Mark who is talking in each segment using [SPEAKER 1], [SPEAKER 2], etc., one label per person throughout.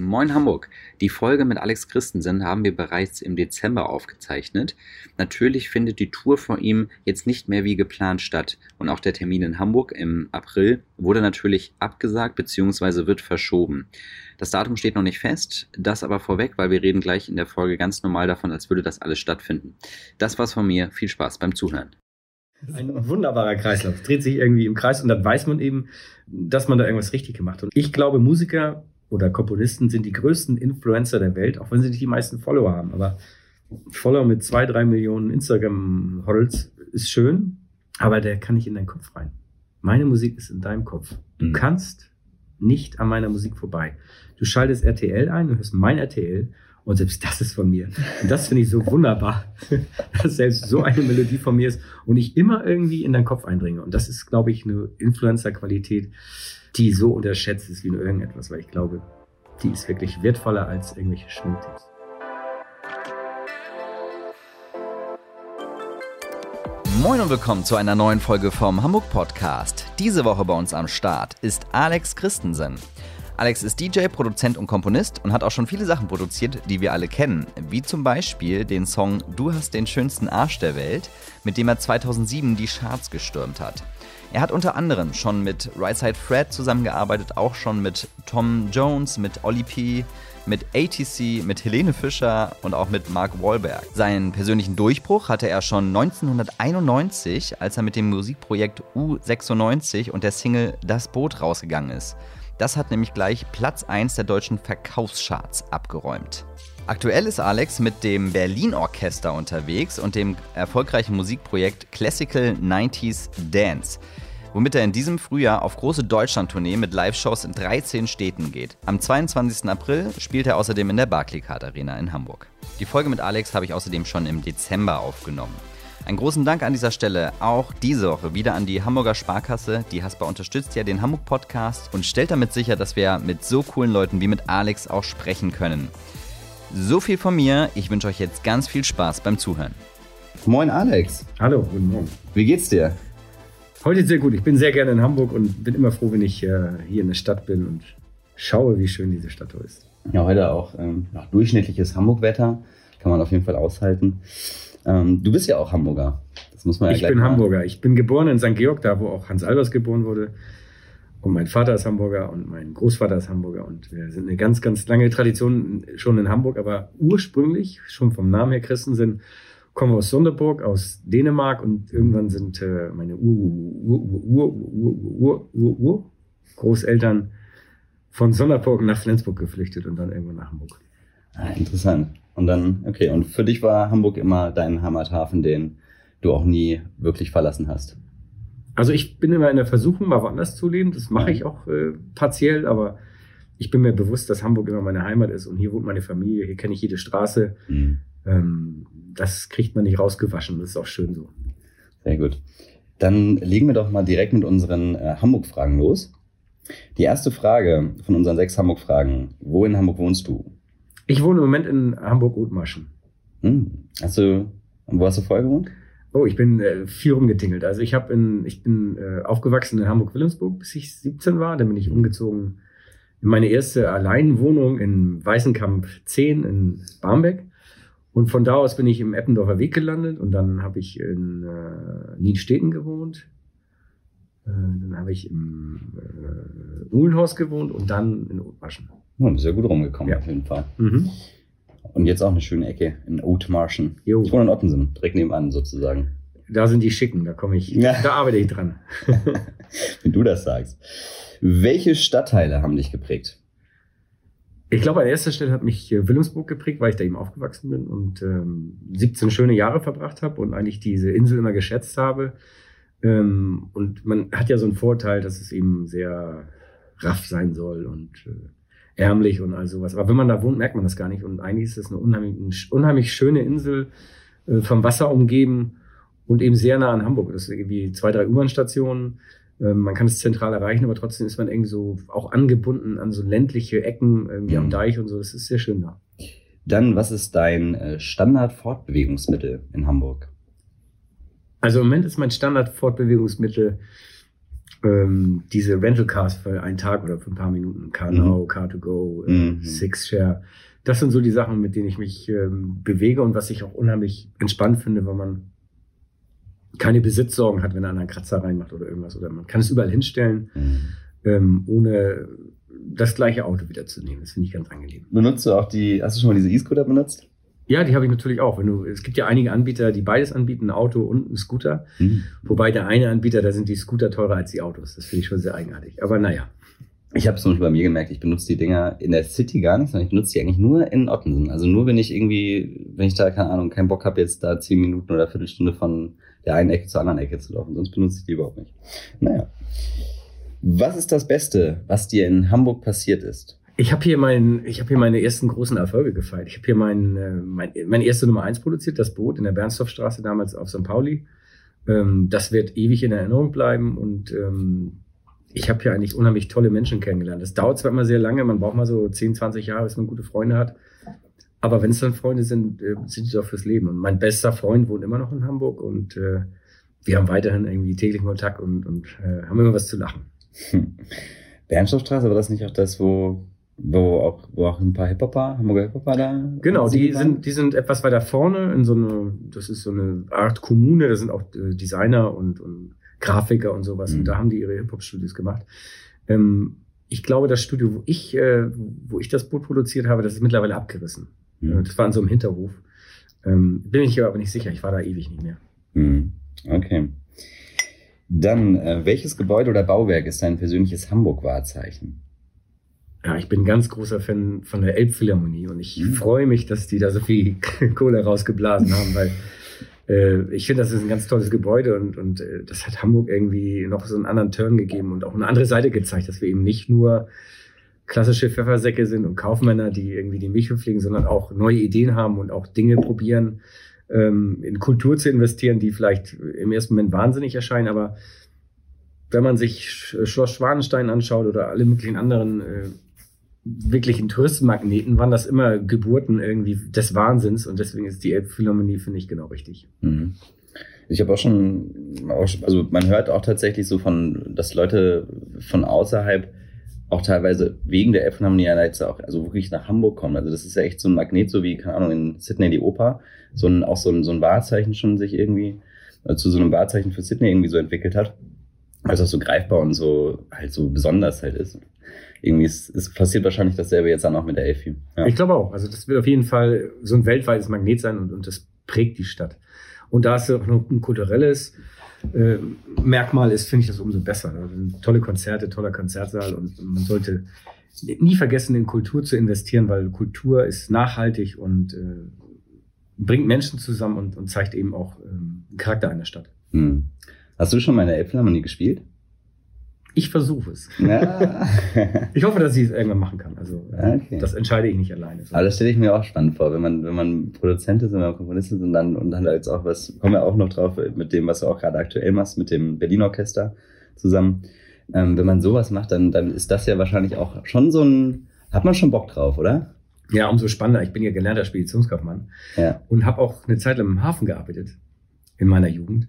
[SPEAKER 1] Moin Hamburg. Die Folge mit Alex Christensen haben wir bereits im Dezember aufgezeichnet. Natürlich findet die Tour von ihm jetzt nicht mehr wie geplant statt und auch der Termin in Hamburg im April wurde natürlich abgesagt bzw. wird verschoben. Das Datum steht noch nicht fest, das aber vorweg, weil wir reden gleich in der Folge ganz normal davon, als würde das alles stattfinden. Das war's von mir. Viel Spaß beim Zuhören.
[SPEAKER 2] Ein wunderbarer Kreislauf. Es dreht sich irgendwie im Kreis und dann weiß man eben, dass man da irgendwas richtig gemacht hat. Und ich glaube, Musiker oder Komponisten sind die größten Influencer der Welt, auch wenn sie nicht die meisten Follower haben. Aber Follower mit zwei, drei Millionen Instagram-Hodls ist schön, aber der kann nicht in deinen Kopf rein. Meine Musik ist in deinem Kopf. Du mhm. kannst nicht an meiner Musik vorbei. Du schaltest RTL ein, du hörst mein RTL und selbst das ist von mir. Und das finde ich so wunderbar, dass selbst so eine Melodie von mir ist und ich immer irgendwie in deinen Kopf eindringe. Und das ist, glaube ich, eine Influencer-Qualität, die so unterschätzt ist wie nur irgendetwas, weil ich glaube, die ist wirklich wertvoller als irgendwelche Schminktipps.
[SPEAKER 1] Moin und willkommen zu einer neuen Folge vom Hamburg Podcast. Diese Woche bei uns am Start ist Alex Christensen. Alex ist DJ, Produzent und Komponist und hat auch schon viele Sachen produziert, die wir alle kennen, wie zum Beispiel den Song Du hast den schönsten Arsch der Welt, mit dem er 2007 die Charts gestürmt hat. Er hat unter anderem schon mit Right Side Fred zusammengearbeitet, auch schon mit Tom Jones, mit Olli P., mit ATC, mit Helene Fischer und auch mit Mark Wahlberg. Seinen persönlichen Durchbruch hatte er schon 1991, als er mit dem Musikprojekt U96 und der Single Das Boot rausgegangen ist. Das hat nämlich gleich Platz 1 der deutschen Verkaufscharts abgeräumt. Aktuell ist Alex mit dem Berlin Orchester unterwegs und dem erfolgreichen Musikprojekt Classical 90s Dance womit er in diesem Frühjahr auf große Deutschland-Tournee mit Live-Shows in 13 Städten geht. Am 22. April spielt er außerdem in der Barclaycard Arena in Hamburg. Die Folge mit Alex habe ich außerdem schon im Dezember aufgenommen. Einen großen Dank an dieser Stelle auch diese Woche wieder an die Hamburger Sparkasse. Die Haspa unterstützt ja den Hamburg Podcast und stellt damit sicher, dass wir mit so coolen Leuten wie mit Alex auch sprechen können. So viel von mir. Ich wünsche euch jetzt ganz viel Spaß beim Zuhören.
[SPEAKER 2] Moin Alex.
[SPEAKER 1] Hallo, guten Morgen.
[SPEAKER 2] Wie geht's dir?
[SPEAKER 3] Heute sehr gut. Ich bin sehr gerne in Hamburg und bin immer froh, wenn ich äh, hier in der Stadt bin und schaue, wie schön diese Stadt ist.
[SPEAKER 2] Ja, heute auch ähm, durchschnittliches Hamburg-Wetter. Kann man auf jeden Fall aushalten. Ähm, du bist ja auch Hamburger.
[SPEAKER 3] Das muss man ja Ich bin machen. Hamburger. Ich bin geboren in St. Georg, da wo auch Hans Albers geboren wurde. Und mein Vater ist Hamburger und mein Großvater ist Hamburger. Und wir sind eine ganz, ganz lange Tradition schon in Hamburg. Aber ursprünglich, schon vom Namen her Christensen, komme aus Sonderburg, aus Dänemark und irgendwann sind äh, meine Ur, Ur, Ur, Ur, Ur, Ur, Ur, Großeltern von Sonderburg nach Flensburg geflüchtet und dann irgendwann nach Hamburg.
[SPEAKER 2] Ah, interessant. Und dann, okay, und für dich war Hamburg immer dein Heimathafen, den du auch nie wirklich verlassen hast?
[SPEAKER 3] Also ich bin immer in der Versuchung, mal woanders zu leben. Das mache ich auch äh, partiell, aber ich bin mir bewusst, dass Hamburg immer meine Heimat ist und hier wohnt meine Familie, hier kenne ich jede Straße. Mhm. Ähm, das kriegt man nicht rausgewaschen. Das ist auch schön so.
[SPEAKER 2] Sehr gut. Dann legen wir doch mal direkt mit unseren äh, Hamburg-Fragen los. Die erste Frage von unseren sechs Hamburg-Fragen. Wo in Hamburg wohnst du?
[SPEAKER 3] Ich wohne im Moment in Hamburg-Othmarschen.
[SPEAKER 2] Hm. Hast du, wo hast du vorher gewohnt?
[SPEAKER 3] Oh, ich bin äh, viel rumgetingelt. Also ich habe in, ich bin äh, aufgewachsen in Hamburg-Wilhelmsburg, bis ich 17 war. Dann bin ich umgezogen in meine erste Alleinwohnung in Weißenkamp 10 in Barmbek. Und von da aus bin ich im Eppendorfer Weg gelandet und dann habe ich in äh, Nienstedten gewohnt. Äh, dann habe ich im äh, Uhlenhorst gewohnt und dann in Othmarschen.
[SPEAKER 2] Bist ja gut rumgekommen ja. auf jeden Fall. Mhm. Und jetzt auch eine schöne Ecke in Othmarschen. Jo. Ich wohne in Ottensen, direkt nebenan sozusagen.
[SPEAKER 3] Da sind die Schicken, da komme ich, ja. da arbeite ich dran.
[SPEAKER 2] Wenn du das sagst. Welche Stadtteile haben dich geprägt?
[SPEAKER 3] Ich glaube, an erster Stelle hat mich äh, Wilhelmsburg geprägt, weil ich da eben aufgewachsen bin und ähm, 17 schöne Jahre verbracht habe und eigentlich diese Insel immer geschätzt habe. Ähm, und man hat ja so einen Vorteil, dass es eben sehr raff sein soll und äh, ärmlich und all sowas. Aber wenn man da wohnt, merkt man das gar nicht. Und eigentlich ist es eine unheimlich, eine unheimlich schöne Insel, äh, vom Wasser umgeben und eben sehr nah an Hamburg. Das ist irgendwie zwei, drei U-Bahn-Stationen ähm, man kann es zentral erreichen, aber trotzdem ist man irgendwie so auch angebunden an so ländliche Ecken irgendwie mhm. am Deich und so. Das ist sehr schön da.
[SPEAKER 2] Dann, was ist dein äh, Standard-Fortbewegungsmittel in Hamburg?
[SPEAKER 3] Also im Moment ist mein Standard-Fortbewegungsmittel ähm, diese Rental Cars für einen Tag oder für ein paar Minuten, Car Now, mhm. Car to Go, äh, mhm. Six Share. Das sind so die Sachen, mit denen ich mich ähm, bewege und was ich auch unheimlich entspannt finde, wenn man keine Besitzsorgen hat, wenn einer einen Kratzer reinmacht oder irgendwas. Oder man kann es überall hinstellen, mhm. ähm, ohne das gleiche Auto wiederzunehmen. Das finde ich ganz angenehm.
[SPEAKER 1] Benutzt du auch die, hast du schon mal diese E-Scooter benutzt?
[SPEAKER 3] Ja, die habe ich natürlich auch. Du, es gibt ja einige Anbieter, die beides anbieten, ein Auto und ein Scooter. Mhm. Wobei der eine Anbieter, da sind die Scooter teurer als die Autos. Das finde ich schon sehr eigenartig. Aber naja.
[SPEAKER 1] Ich habe zum Beispiel bei mir gemerkt, ich benutze die Dinger in der City gar nicht, sondern ich benutze die eigentlich nur in Ottensen. Also nur wenn ich irgendwie, wenn ich da, keine Ahnung, keinen Bock habe, jetzt da zehn Minuten oder Viertelstunde von der einen Ecke zur anderen Ecke zu laufen. Sonst benutze ich die überhaupt nicht. Naja. Was ist das Beste, was dir in Hamburg passiert ist?
[SPEAKER 3] Ich habe hier mein, habe hier meine ersten großen Erfolge gefeiert. Ich habe hier mein, äh, mein, meine erste Nummer eins produziert, das Boot in der Bernstorffstraße damals auf St. Pauli. Ähm, das wird ewig in Erinnerung bleiben und ähm, ich habe hier eigentlich unheimlich tolle Menschen kennengelernt. Das dauert zwar immer sehr lange, man braucht mal so 10, 20 Jahre, bis man gute Freunde hat. Aber wenn es dann Freunde sind, äh, sind sie doch fürs Leben. Und mein bester Freund wohnt immer noch in Hamburg und äh, wir haben weiterhin irgendwie täglichen Kontakt und, und äh, haben immer was zu lachen.
[SPEAKER 1] Hm. Bernstoffstraße, war das nicht auch das, wo wo auch, wo auch ein paar Hip-Hopper, Hamburger Hip-Hopper da.
[SPEAKER 3] Genau, die sind, die sind etwas weiter vorne in so eine, das ist so eine Art Kommune, da sind auch äh, Designer und, und Grafiker und sowas. Mhm. Und da haben die ihre Hip-Hop-Studios gemacht. Ähm, ich glaube, das Studio, wo ich, äh, wo ich das Boot produziert habe, das ist mittlerweile abgerissen. Mhm. Äh, das war in so einem Hinterhof. Ähm, bin ich aber nicht sicher, ich war da ewig nicht mehr.
[SPEAKER 1] Mhm. Okay. Dann, äh, welches Gebäude oder Bauwerk ist dein persönliches Hamburg-Wahrzeichen?
[SPEAKER 3] Ja, ich bin ganz großer Fan von der Elbphilharmonie und ich mhm. freue mich, dass die da so viel Kohle rausgeblasen haben, weil äh, ich finde, das ist ein ganz tolles Gebäude und, und äh, das hat Hamburg irgendwie noch so einen anderen Turn gegeben und auch eine andere Seite gezeigt, dass wir eben nicht nur klassische Pfeffersäcke sind und Kaufmänner, die irgendwie die Milch pflegen, sondern auch neue Ideen haben und auch Dinge probieren, ähm, in Kultur zu investieren, die vielleicht im ersten Moment wahnsinnig erscheinen, aber wenn man sich Schloss Schwanenstein anschaut oder alle möglichen anderen äh, wirklichen Touristenmagneten waren das immer Geburten irgendwie des Wahnsinns und deswegen ist die Elbphilharmonie, finde ich, genau richtig. Mhm.
[SPEAKER 1] Ich habe auch schon, also man hört auch tatsächlich so von, dass Leute von außerhalb auch teilweise wegen der Elbphilharmonie jetzt auch, also wirklich nach Hamburg kommen. Also das ist ja echt so ein Magnet, so wie, keine Ahnung, in Sydney die Oper, so ein, auch so ein, so ein Wahrzeichen schon sich irgendwie, also zu so einem Wahrzeichen für Sydney irgendwie so entwickelt hat. Also auch so greifbar und so, halt so besonders halt ist irgendwie ist, ist passiert wahrscheinlich dasselbe jetzt dann auch mit der Elfi.
[SPEAKER 3] Ja. Ich glaube auch. Also das wird auf jeden Fall so ein weltweites Magnet sein und, und das prägt die Stadt. Und da es auch noch ein kulturelles äh, Merkmal ist, finde ich das umso besser. Also tolle Konzerte, toller Konzertsaal und man sollte nie vergessen, in Kultur zu investieren, weil Kultur ist nachhaltig und äh, bringt Menschen zusammen und, und zeigt eben auch ähm, Charakter einer Stadt. Hm.
[SPEAKER 1] Hast du schon mal in der Elbphilharmonie gespielt?
[SPEAKER 3] Ich versuche es. Ja. ich hoffe, dass ich es irgendwann machen kann. Also okay. das entscheide ich nicht alleine.
[SPEAKER 1] Aber das stelle ich mir auch spannend vor, wenn man, wenn man Produzent ist, wenn man Komponist ist und dann, und dann jetzt auch was, kommen wir auch noch drauf mit dem, was du auch gerade aktuell machst, mit dem Berlin Orchester zusammen. Ähm, wenn man sowas macht, dann, dann ist das ja wahrscheinlich auch schon so ein, hat man schon Bock drauf, oder?
[SPEAKER 3] Ja, umso spannender. Ich bin ja gelernter Speditionskaufmann ja. und habe auch eine Zeit lang im Hafen gearbeitet in meiner Jugend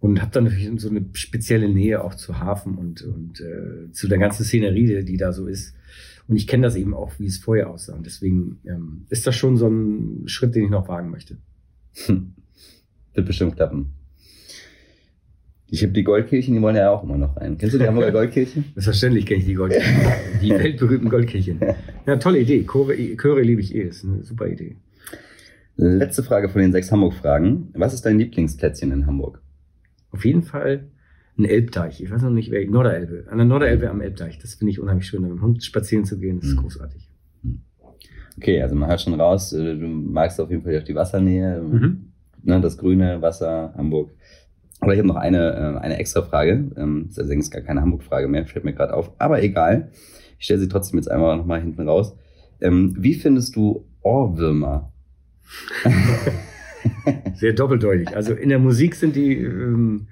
[SPEAKER 3] und habe dann natürlich so eine spezielle Nähe auch zu Hafen und, und äh, zu der ganzen Szenerie, die da so ist. Und ich kenne das eben auch, wie es vorher aussah. Und deswegen ähm, ist das schon so ein Schritt, den ich noch wagen möchte.
[SPEAKER 1] Hm. Wird bestimmt klappen. Ich habe die Goldkirchen, die wollen ja auch immer noch rein. Kennst du die Hamburger Goldkirchen?
[SPEAKER 3] Selbstverständlich kenne ich die Goldkirchen. Die weltberühmten Goldkirchen. Ja, tolle Idee. Chöre, Chöre liebe ich eh. Ist eine super Idee.
[SPEAKER 1] Letzte Frage von den sechs Hamburg-Fragen. Was ist dein Lieblingsplätzchen in Hamburg?
[SPEAKER 3] Auf jeden Fall ein Elbteich. Ich weiß noch nicht, wer, Norderelbe. An der Norderelbe am Elbteich. Das finde ich unheimlich schön, mit dem Hund spazieren zu gehen. Das ist mhm. großartig.
[SPEAKER 1] Okay, also man hört schon raus, äh, du magst auf jeden Fall auch die Wassernähe, mhm. ne, das grüne Wasser, Hamburg. Aber ich habe noch eine, äh, eine extra Frage. Ähm, das ist allerdings gar keine Hamburg-Frage mehr, fällt mir gerade auf. Aber egal. Ich stelle sie trotzdem jetzt einmal nochmal hinten raus. Ähm, wie findest du Ohrwürmer?
[SPEAKER 3] Sehr doppeldeutig. Also in der Musik sind die ähm,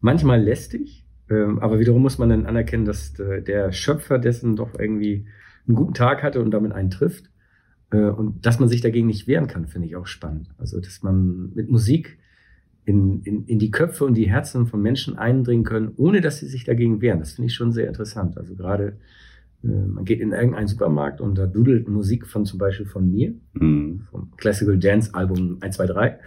[SPEAKER 3] manchmal lästig, ähm, aber wiederum muss man dann anerkennen, dass äh, der Schöpfer dessen doch irgendwie einen guten Tag hatte und damit einen trifft. Äh, und dass man sich dagegen nicht wehren kann, finde ich auch spannend. Also dass man mit Musik in, in, in die Köpfe und die Herzen von Menschen eindringen können, ohne dass sie sich dagegen wehren. Das finde ich schon sehr interessant. Also gerade man geht in irgendeinen Supermarkt und da dudelt Musik von zum Beispiel von mir, mhm. vom Classical Dance Album 1, 2, 3.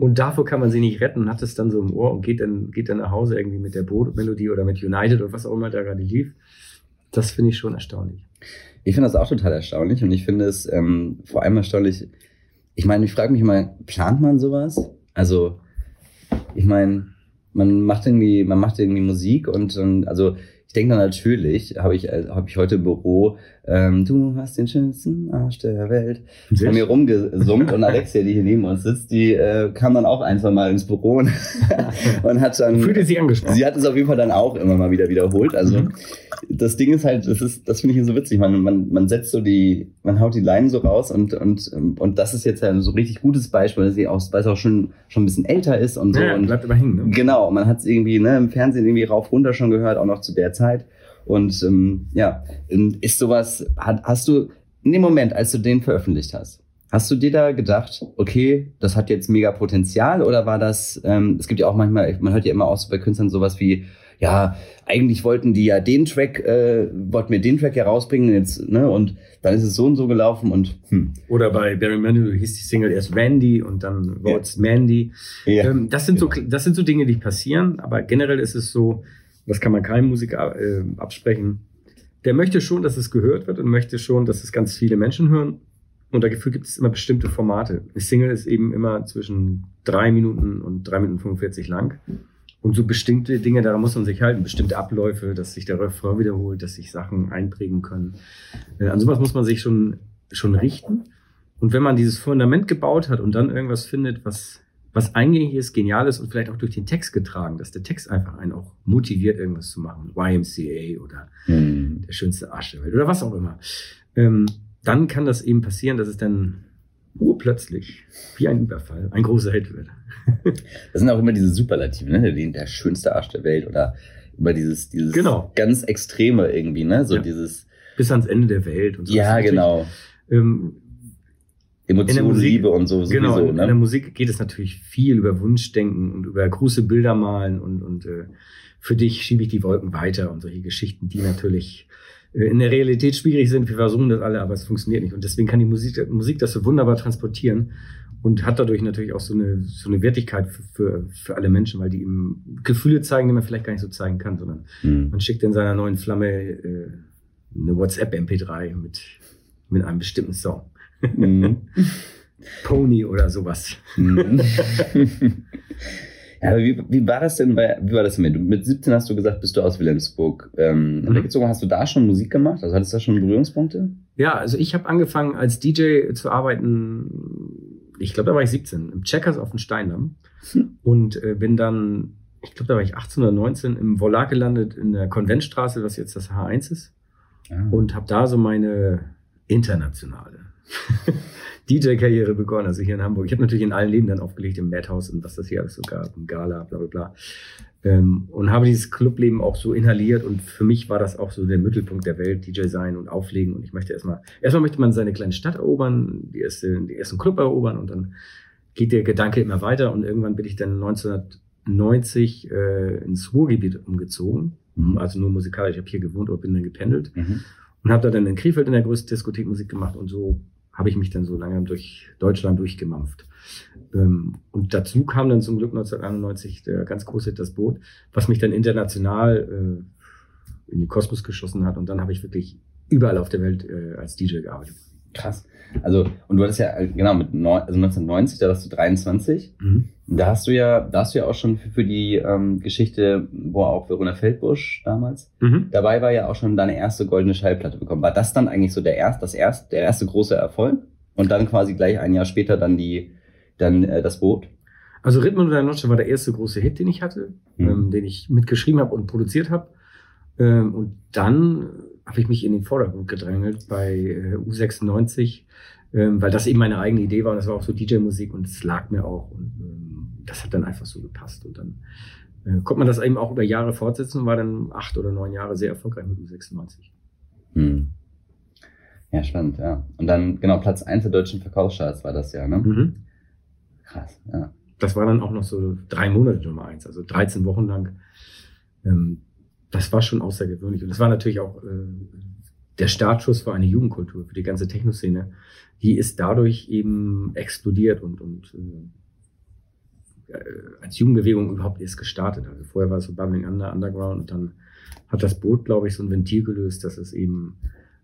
[SPEAKER 3] und davor kann man sie nicht retten, hat es dann so im Ohr und geht dann, geht dann nach Hause irgendwie mit der Boot-Melodie oder mit United oder was auch immer da gerade lief. Das finde ich schon erstaunlich.
[SPEAKER 1] Ich finde das auch total erstaunlich und ich finde es ähm, vor allem erstaunlich, ich meine, ich frage mich mal, plant man sowas? Also, ich meine, man macht irgendwie, man macht irgendwie Musik und, und also ich denke dann natürlich, habe ich, äh, hab ich heute im Büro, ähm, du hast den schönsten Arsch der Welt, von mir rumgesummt und Alexia, die hier neben uns sitzt, die äh, kam dann auch ein, zwei Mal ins Büro und, und hat dann...
[SPEAKER 3] Fühlte sie angesprochen.
[SPEAKER 1] Sie hat es auf jeden Fall dann auch immer mal wieder wiederholt. Also mhm. das Ding ist halt, das ist, das finde ich so witzig. Man, man, man setzt so die, man haut die Leinen so raus und, und, und das ist jetzt ja so ein richtig gutes Beispiel, dass sie auch, weil es auch schon, schon ein bisschen älter ist und so.
[SPEAKER 3] Ja,
[SPEAKER 1] und
[SPEAKER 3] bleibt immer hängen. Ne?
[SPEAKER 1] Genau, man hat es irgendwie ne, im Fernsehen irgendwie rauf runter schon gehört, auch noch zu der Zeit. Und ähm, ja, ähm, ist sowas, hat, hast du in dem Moment, als du den veröffentlicht hast, hast du dir da gedacht, okay, das hat jetzt mega Potenzial oder war das, ähm, es gibt ja auch manchmal, man hört ja immer auch so bei Künstlern sowas wie, ja, eigentlich wollten die ja den Track, äh, wollten wir den Track ja rausbringen jetzt, ne, und dann ist es so und so gelaufen und hm.
[SPEAKER 3] Oder bei Barry Manilow hieß die Single erst Randy und dann es ja. Mandy. Ja. Ähm, das sind so, das sind so Dinge, die passieren, aber generell ist es so, das kann man keinem Musiker äh, absprechen. Der möchte schon, dass es gehört wird und möchte schon, dass es ganz viele Menschen hören. Und dafür gibt es immer bestimmte Formate. Eine Single ist eben immer zwischen drei Minuten und drei Minuten 45 lang. Und so bestimmte Dinge, daran muss man sich halten, bestimmte Abläufe, dass sich der Refrain wiederholt, dass sich Sachen einprägen können. Äh, an sowas muss man sich schon, schon richten. Und wenn man dieses Fundament gebaut hat und dann irgendwas findet, was was eingängig ist, genial ist und vielleicht auch durch den Text getragen, dass der Text einfach einen auch motiviert, irgendwas zu machen. YMCA oder mhm. der schönste Arsch der Welt oder was auch immer. Ähm, dann kann das eben passieren, dass es dann urplötzlich, wie ein Überfall, ein großer Hit wird.
[SPEAKER 1] das sind auch immer diese Superlative, ne? Der, der schönste Arsch der Welt oder über dieses, dieses
[SPEAKER 3] genau.
[SPEAKER 1] ganz Extreme irgendwie, ne? So
[SPEAKER 3] ja.
[SPEAKER 1] dieses.
[SPEAKER 3] Bis ans Ende der Welt
[SPEAKER 1] und so. Ja, genau.
[SPEAKER 3] Ähm,
[SPEAKER 1] Emotionen, Liebe und so
[SPEAKER 3] sowieso. Genau, in, ne? in der Musik geht es natürlich viel über Wunschdenken und über große Bilder malen und, und äh, für dich schiebe ich die Wolken weiter und solche Geschichten, die natürlich äh, in der Realität schwierig sind. Wir versuchen das alle, aber es funktioniert nicht. Und deswegen kann die Musik, Musik das so wunderbar transportieren und hat dadurch natürlich auch so eine, so eine Wertigkeit für, für, für alle Menschen, weil die ihm Gefühle zeigen, die man vielleicht gar nicht so zeigen kann, sondern mhm. man schickt in seiner neuen Flamme äh, eine WhatsApp-MP3 mit, mit einem bestimmten Song. Mhm. Pony oder sowas. Mhm.
[SPEAKER 1] ja, wie, wie war das denn bei, wie war das? Du, mit 17 hast du gesagt, bist du aus Wilhelmsburg ähm, mhm. weggezogen. Hast du da schon Musik gemacht? Also hattest du da schon Berührungspunkte?
[SPEAKER 3] Ja, also ich habe angefangen als DJ zu arbeiten, ich glaube, da war ich 17, im Checkers auf dem Steindamm hm. und äh, bin dann, ich glaube, da war ich 18 oder 19 im Volat gelandet in der Konventstraße, was jetzt das H1 ist ah. und habe da so meine internationale DJ-Karriere begonnen, also hier in Hamburg. Ich habe natürlich in allen Läden dann aufgelegt, im Madhouse und was das hier alles so gab, im Gala, bla bla bla. Ähm, und habe dieses Clubleben auch so inhaliert und für mich war das auch so der Mittelpunkt der Welt, DJ sein und auflegen und ich möchte erstmal, erstmal möchte man seine kleine Stadt erobern, die erste, die ersten Club erobern und dann geht der Gedanke immer weiter und irgendwann bin ich dann 1990 äh, ins Ruhrgebiet umgezogen, mhm. also nur musikalisch, ich habe hier gewohnt oder bin dann gependelt mhm. Und habe da dann in Krefeld in der größten Diskothek Musik gemacht und so habe ich mich dann so lange durch Deutschland durchgemampft. Ähm, und dazu kam dann zum Glück 1991 der ganz große Das Boot, was mich dann international äh, in den Kosmos geschossen hat. Und dann habe ich wirklich überall auf der Welt äh, als DJ gearbeitet.
[SPEAKER 1] Krass. Also, und du hattest ja, äh, genau, mit neun, also 1990, da warst du 23. Mhm. Da hast du ja, da hast du ja auch schon für, für die ähm, Geschichte, wo auch Verona Feldbusch damals mhm. dabei war, ja auch schon deine erste goldene Schallplatte bekommen. War das dann eigentlich so der erste, das erste, der erste große Erfolg? Und dann quasi gleich ein Jahr später dann die, dann äh, das Boot?
[SPEAKER 3] Also Rhythm der Noche war der erste große Hit, den ich hatte, mhm. ähm, den ich mitgeschrieben habe und produziert habe. Ähm, und dann habe ich mich in den Vordergrund gedrängelt bei äh, U96, ähm, weil das eben meine eigene Idee war und das war auch so DJ-Musik und es lag mir auch und ähm, das hat dann einfach so gepasst und dann äh, konnte man das eben auch über Jahre fortsetzen und war dann acht oder neun Jahre sehr erfolgreich mit U96. Hm.
[SPEAKER 1] Ja, spannend, ja. Und dann, genau, Platz eins der deutschen Verkaufscharts war das ja, ne? Mhm. Krass, ja.
[SPEAKER 3] das war dann auch noch so drei Monate Nummer eins, also 13 Wochen lang. Ähm, das war schon außergewöhnlich. Und es war natürlich auch äh, der Startschuss für eine Jugendkultur, für die ganze Techno-Szene. Die ist dadurch eben explodiert und, und äh, als Jugendbewegung überhaupt erst gestartet. Also vorher war es so Bubbling Under, Underground und dann hat das Boot, glaube ich, so ein Ventil gelöst, dass es eben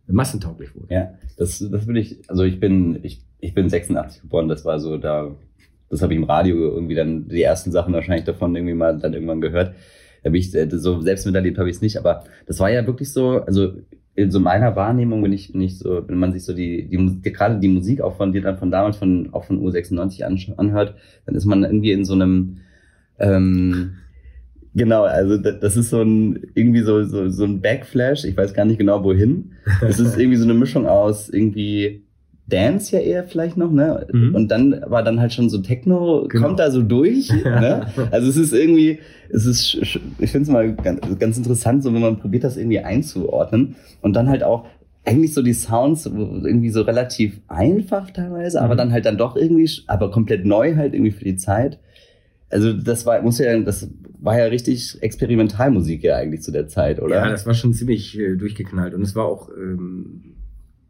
[SPEAKER 3] massentauglich wurde.
[SPEAKER 1] Ja, das, das will ich, also ich bin, ich, ich bin 86 geboren, das war so da, das habe ich im Radio irgendwie dann die ersten Sachen wahrscheinlich davon irgendwie mal dann irgendwann gehört. Bin ich äh, so selbst miterlebt habe ich es nicht, aber das war ja wirklich so, also in so meiner Wahrnehmung, wenn ich nicht so, wenn man sich so die, die, die gerade die Musik auch von dir dann von damals von auch von U96 anhört, dann ist man irgendwie in so einem ähm, Genau, also das ist so ein irgendwie so, so, so ein Backflash, ich weiß gar nicht genau wohin. Es ist irgendwie so eine Mischung aus irgendwie Dance ja eher vielleicht noch, ne? Mhm. Und dann war dann halt schon so Techno, genau. kommt da so durch. ne? Also es ist irgendwie, es ist, ich finde es mal ganz, ganz interessant, so wenn man probiert, das irgendwie einzuordnen. Und dann halt auch eigentlich so die Sounds irgendwie so relativ einfach teilweise, mhm. aber dann halt dann doch irgendwie, aber komplett neu halt irgendwie für die Zeit. Also das war, muss ja, das war ja richtig Experimentalmusik ja eigentlich zu der Zeit, oder?
[SPEAKER 3] Ja, das war schon ziemlich äh, durchgeknallt. Und es war auch, ähm,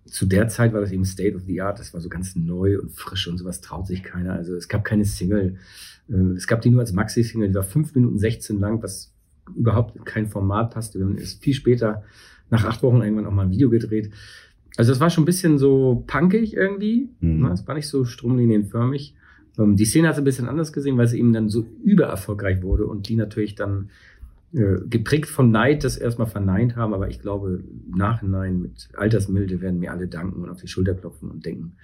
[SPEAKER 3] zu der Zeit war das eben State of the Art. Das war so ganz neu und frisch und sowas traut sich keiner. Also es gab keine Single. Äh, es gab die nur als Maxi-Single, die war fünf Minuten 16 lang, was überhaupt kein Format passte. Wir haben erst viel später, nach acht Wochen irgendwann auch mal ein Video gedreht. Also es war schon ein bisschen so punkig irgendwie. Mhm. Ne? Es war nicht so stromlinienförmig. Ähm, die Szene hat es ein bisschen anders gesehen, weil sie eben dann so übererfolgreich wurde und die natürlich dann geprägt von Neid das erstmal verneint haben, aber ich glaube, nachhinein mit Altersmilde werden mir alle danken und auf die Schulter klopfen und denken,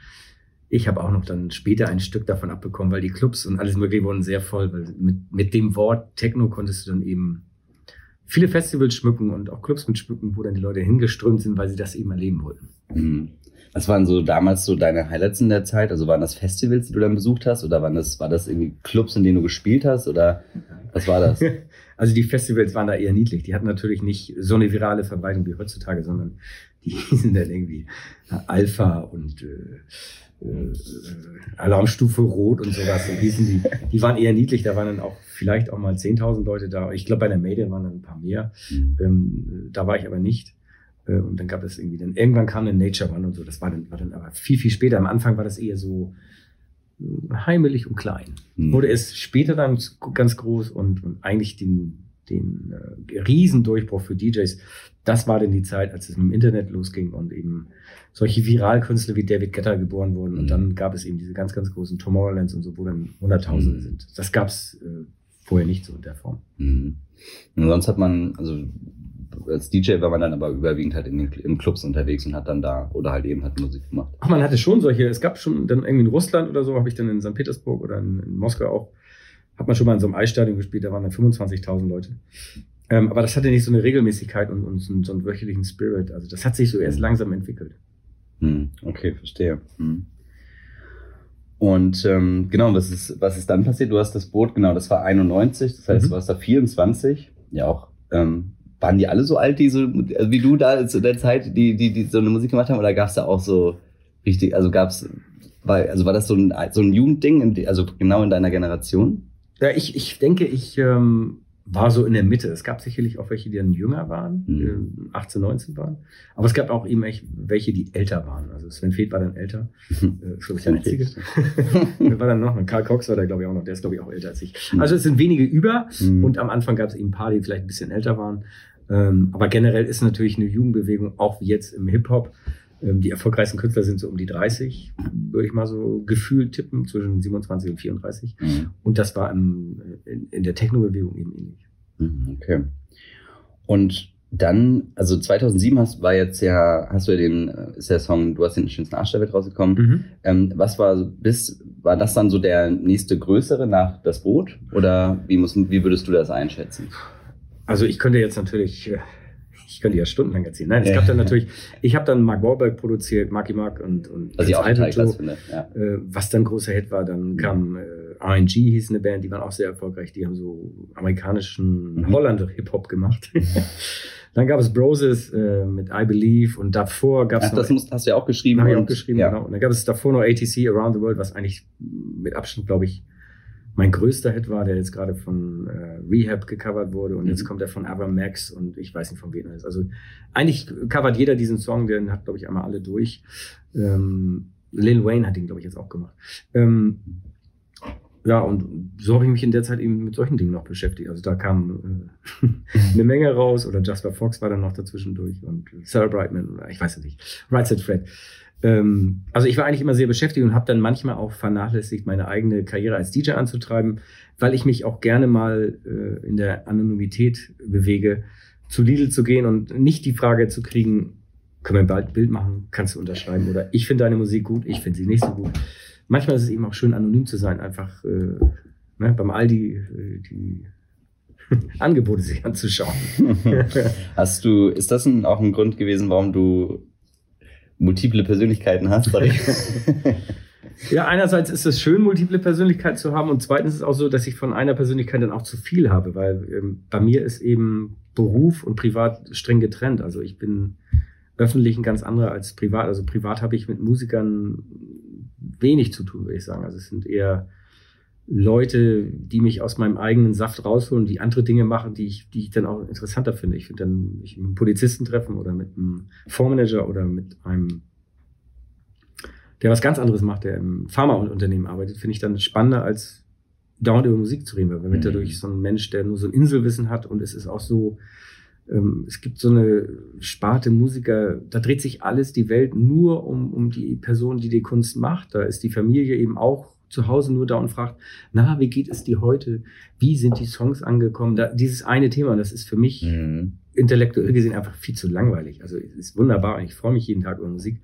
[SPEAKER 3] ich habe auch noch dann später ein Stück davon abbekommen, weil die Clubs und alles mögliche wurden sehr voll, weil mit, mit dem Wort Techno konntest du dann eben viele Festivals schmücken und auch Clubs mit schmücken, wo dann die Leute hingeströmt sind, weil sie das eben erleben wollten.
[SPEAKER 1] Mhm. Was waren so damals so deine Highlights in der Zeit? Also waren das Festivals, die du dann besucht hast? Oder waren das, war das irgendwie Clubs, in denen du gespielt hast? Oder was war das?
[SPEAKER 3] Also die Festivals waren da eher niedlich. Die hatten natürlich nicht so eine virale Verbreitung wie heutzutage, sondern die sind dann irgendwie Alpha und äh, Alarmstufe Rot und sowas. Und hießen die, die waren eher niedlich. Da waren dann auch vielleicht auch mal 10.000 Leute da. Ich glaube, bei der Mayday waren dann ein paar mehr. Mhm. Ähm, da war ich aber nicht. Äh, und dann gab es irgendwie dann, irgendwann kam dann Nature One und so. Das war dann, war dann aber viel, viel später. Am Anfang war das eher so äh, heimelig und klein. Hm. Wurde es später dann ganz groß und, und eigentlich den, den äh, Riesendurchbruch für DJs. Das war dann die Zeit, als es mit dem Internet losging und eben solche Viralkünstler wie David Guetta geboren wurden. Und hm. dann gab es eben diese ganz, ganz großen Tomorrowlands und so, wo dann Hunderttausende mhm. sind. Das gab es äh, vorher nicht so in der Form.
[SPEAKER 1] Mhm. Und sonst hat man, also als DJ war man dann aber überwiegend halt in den, in Clubs unterwegs und hat dann da oder halt eben hat Musik gemacht.
[SPEAKER 3] Ach, man hatte schon solche, es gab schon dann irgendwie in Russland oder so, habe ich dann in St. Petersburg oder in, in, Moskau auch, hat man schon mal in so einem Eisstadion gespielt, da waren dann 25.000 Leute. Ähm, aber das hatte nicht so eine Regelmäßigkeit und, und so, einen, so einen wöchentlichen Spirit. Also das hat sich so erst langsam entwickelt.
[SPEAKER 1] Hm, okay, verstehe. Hm. Und ähm, genau, was ist, was ist dann passiert? Du hast das Boot, genau, das war 91, das heißt, mhm. du warst da 24, ja auch ähm, waren die alle so alt, die so, also wie du da zu der Zeit, die, die, die so eine Musik gemacht haben, oder gab es da auch so richtig, also gab's, war, also war das so ein, so ein Jugendding, also genau in deiner Generation?
[SPEAKER 3] Ja, ich, ich denke, ich ähm, war so in der Mitte. Es gab sicherlich auch welche, die dann jünger waren, mhm. 18, 19 waren. Aber es gab auch eben echt welche, die älter waren. Also Sven Feth war dann älter. Äh, ich, der Einzige. Wer war dann noch? Karl Cox war da, glaube ich, auch noch. Der ist, glaube ich, auch älter als ich. Mhm. Also es sind wenige über. Mhm. Und am Anfang gab es eben ein paar, die vielleicht ein bisschen älter waren. Ähm, aber generell ist natürlich eine Jugendbewegung, auch wie jetzt im Hip-Hop, die erfolgreichsten Künstler sind so um die 30, würde ich mal so gefühlt tippen, zwischen 27 und 34. Mhm. Und das war im, in, in der Techno-Bewegung eben ähnlich.
[SPEAKER 1] Mhm, okay. Und dann, also 2007 hast, war jetzt ja, hast du ja den, äh, ist der Song, du hast den schönsten Arsch der Welt rausgekommen. Mhm. Ähm, was war bis, war das dann so der nächste größere nach das Boot? Oder wie muss, wie würdest du das einschätzen?
[SPEAKER 3] Also ich könnte jetzt natürlich, äh, ich könnte ja stundenlang erzählen. Nein, es gab dann natürlich, ich habe dann Mark Wahlberg produziert, Marky Mark und, und
[SPEAKER 1] was ich auch total klasse finde.
[SPEAKER 3] Ja. Äh, was dann großer Hit war, dann kam äh, RNG hieß eine Band, die waren auch sehr erfolgreich, die haben so amerikanischen mhm. Holland Hip-Hop gemacht. dann gab es Broses äh, mit I Believe und davor gab es
[SPEAKER 1] das musst, hast du ja auch geschrieben.
[SPEAKER 3] Habe ich auch geschrieben, ja. genau. Und dann gab es davor noch ATC Around the World, was eigentlich mit Abstand, glaube ich, mein größter Hit war, der jetzt gerade von äh, Rehab gecovert wurde und mhm. jetzt kommt er von Ava Max und ich weiß nicht von wem er ist. Also eigentlich covert jeder diesen Song, den hat glaube ich einmal alle durch. Ähm, Lil Wayne hat ihn glaube ich jetzt auch gemacht. Ähm, ja, und so habe ich mich in der Zeit eben mit solchen Dingen noch beschäftigt. Also da kam äh, eine Menge raus oder Jasper Fox war dann noch dazwischen durch und Sarah Brightman oder ich weiß es nicht. Right Said Fred. Ähm, also ich war eigentlich immer sehr beschäftigt und habe dann manchmal auch vernachlässigt, meine eigene Karriere als DJ anzutreiben, weil ich mich auch gerne mal äh, in der Anonymität bewege, zu Lidl zu gehen und nicht die Frage zu kriegen, können wir bald ein Bild machen, kannst du unterschreiben oder ich finde deine Musik gut, ich finde sie nicht so gut. Manchmal ist es eben auch schön, anonym zu sein, einfach äh, ne, beim Aldi äh, die Angebote sich anzuschauen.
[SPEAKER 1] Hast du, ist das ein, auch ein Grund gewesen, warum du multiple Persönlichkeiten hast.
[SPEAKER 3] ja, einerseits ist es schön, multiple Persönlichkeiten zu haben und zweitens ist es auch so, dass ich von einer Persönlichkeit dann auch zu viel habe, weil ähm, bei mir ist eben Beruf und Privat streng getrennt. Also ich bin öffentlich ein ganz anderer als privat. Also privat habe ich mit Musikern wenig zu tun, würde ich sagen. Also es sind eher Leute, die mich aus meinem eigenen Saft rausholen, die andere Dinge machen, die ich, die ich dann auch interessanter finde. Ich finde dann mich mit einem Polizisten treffen oder mit einem Fondsmanager oder mit einem, der was ganz anderes macht, der im Pharmaunternehmen arbeitet, finde ich dann spannender als dauernd über Musik zu reden, weil man mhm. dadurch so ein Mensch, der nur so ein Inselwissen hat und es ist auch so, ähm, es gibt so eine Sparte Musiker, da dreht sich alles, die Welt nur um, um die Person, die die Kunst macht. Da ist die Familie eben auch zu Hause nur da und fragt, na, wie geht es dir heute? Wie sind die Songs angekommen? Da, dieses eine Thema, das ist für mich mhm. intellektuell gesehen einfach viel zu langweilig. Also es ist wunderbar, ich freue mich jeden Tag über Musik,